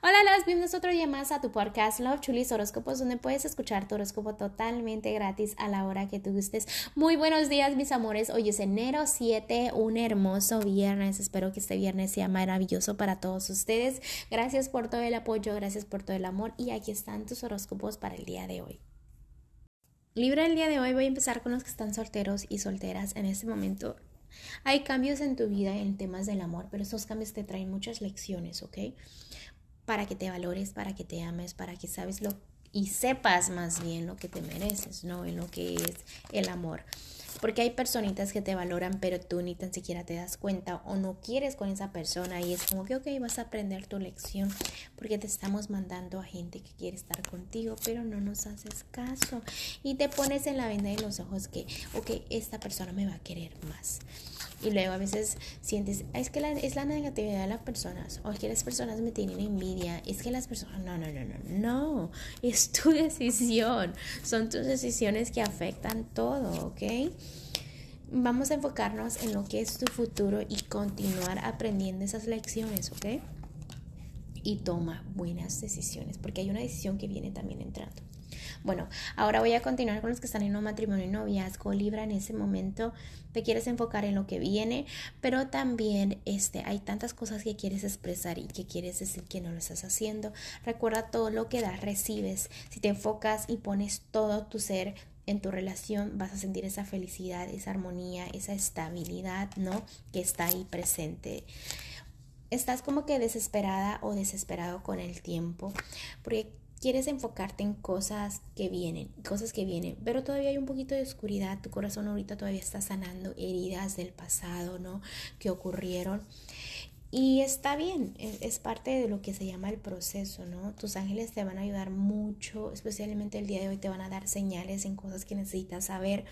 Hola, las bienvenidos otro día más a tu podcast Love Chulis Horóscopos, donde puedes escuchar tu horóscopo totalmente gratis a la hora que tú gustes. Muy buenos días, mis amores. Hoy es enero 7, un hermoso viernes. Espero que este viernes sea maravilloso para todos ustedes. Gracias por todo el apoyo, gracias por todo el amor. Y aquí están tus horóscopos para el día de hoy. Libra, el día de hoy voy a empezar con los que están solteros y solteras en este momento. Hay cambios en tu vida en temas del amor, pero esos cambios te traen muchas lecciones, ¿ok? Para que te valores, para que te ames, para que sabes lo y sepas más bien lo que te mereces, ¿no? En lo que es el amor. Porque hay personitas que te valoran, pero tú ni tan siquiera te das cuenta o no quieres con esa persona y es como que, ok, vas a aprender tu lección porque te estamos mandando a gente que quiere estar contigo, pero no nos haces caso y te pones en la venda de los ojos que, ok, esta persona me va a querer más. Y luego a veces sientes, es que es la negatividad de las personas, o que las personas me tienen envidia, es que las personas, no, no, no, no, no, es tu decisión, son tus decisiones que afectan todo, ¿ok? Vamos a enfocarnos en lo que es tu futuro y continuar aprendiendo esas lecciones, ¿ok? Y toma buenas decisiones, porque hay una decisión que viene también entrando. Bueno, ahora voy a continuar con los que están en un matrimonio y noviazgo. Libra, en ese momento te quieres enfocar en lo que viene, pero también este, hay tantas cosas que quieres expresar y que quieres decir que no lo estás haciendo. Recuerda todo lo que das, recibes. Si te enfocas y pones todo tu ser en tu relación vas a sentir esa felicidad, esa armonía, esa estabilidad, ¿no? Que está ahí presente. Estás como que desesperada o desesperado con el tiempo, porque quieres enfocarte en cosas que vienen, cosas que vienen, pero todavía hay un poquito de oscuridad, tu corazón ahorita todavía está sanando heridas del pasado, ¿no? Que ocurrieron. Y está bien, es, parte de lo que se llama el proceso, ¿no? Tus ángeles te van a ayudar mucho, especialmente el día de hoy te van a dar señales en cosas que necesitas saber.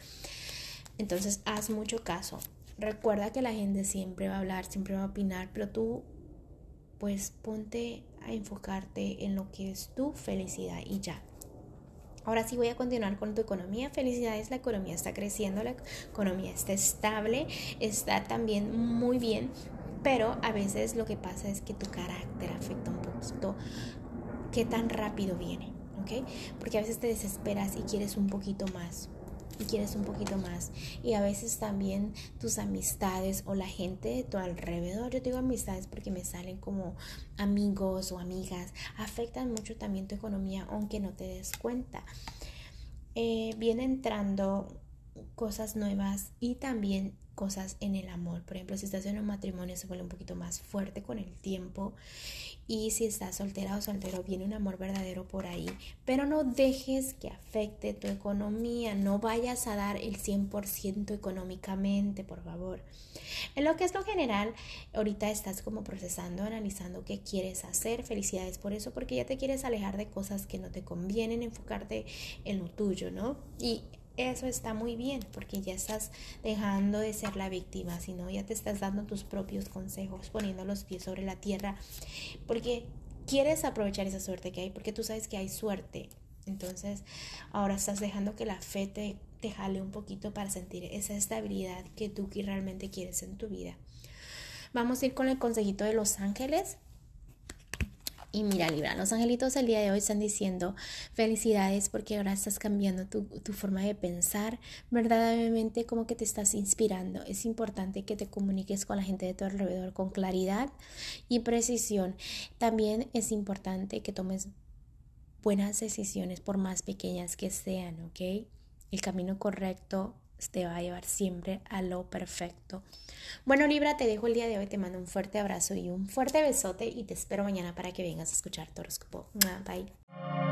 Entonces, haz mucho caso. Recuerda que la gente siempre va a hablar, siempre va a opinar, pero tú, pues ponte a enfocarte en lo que es tu felicidad y ya. Ahora sí voy a continuar con tu economía. Felicidades, la economía está creciendo, la economía está estable, está también muy bien, pero a veces lo que pasa es que tu carácter afecta un poquito qué tan rápido viene, ¿ok? Porque a veces te desesperas y quieres un poquito más, y quieres un poquito más. Y a veces también tus amistades o la gente de tu alrededor, yo digo amistades porque me salen como amigos o amigas, afectan mucho también tu economía aunque no te des cuenta. Eh, viene entrando cosas nuevas y también cosas en el amor. Por ejemplo, si estás en un matrimonio se vuelve un poquito más fuerte con el tiempo y si estás soltera o soltero viene un amor verdadero por ahí. Pero no dejes que afecte tu economía, no vayas a dar el 100% económicamente, por favor. En lo que es lo general, ahorita estás como procesando, analizando qué quieres hacer. Felicidades por eso, porque ya te quieres alejar de cosas que no te convienen, enfocarte en lo tuyo, ¿no? Y eso está muy bien porque ya estás dejando de ser la víctima, sino ya te estás dando tus propios consejos, poniendo los pies sobre la tierra, porque quieres aprovechar esa suerte que hay, porque tú sabes que hay suerte. Entonces, ahora estás dejando que la fe te, te jale un poquito para sentir esa estabilidad que tú realmente quieres en tu vida. Vamos a ir con el consejito de los ángeles. Y mira, Libra, los angelitos el día de hoy están diciendo felicidades porque ahora estás cambiando tu, tu, forma de pensar, verdaderamente como que te estás inspirando. Es importante que te comuniques con la gente de tu alrededor con claridad y precisión. También es importante que tomes buenas decisiones por más pequeñas que sean, ¿ok? El camino correcto te va a llevar siempre a lo perfecto. Bueno, Libra, te dejo el día de hoy, te mando un fuerte abrazo y un fuerte besote y te espero mañana para que vengas a escuchar tu horóscopo. Bye.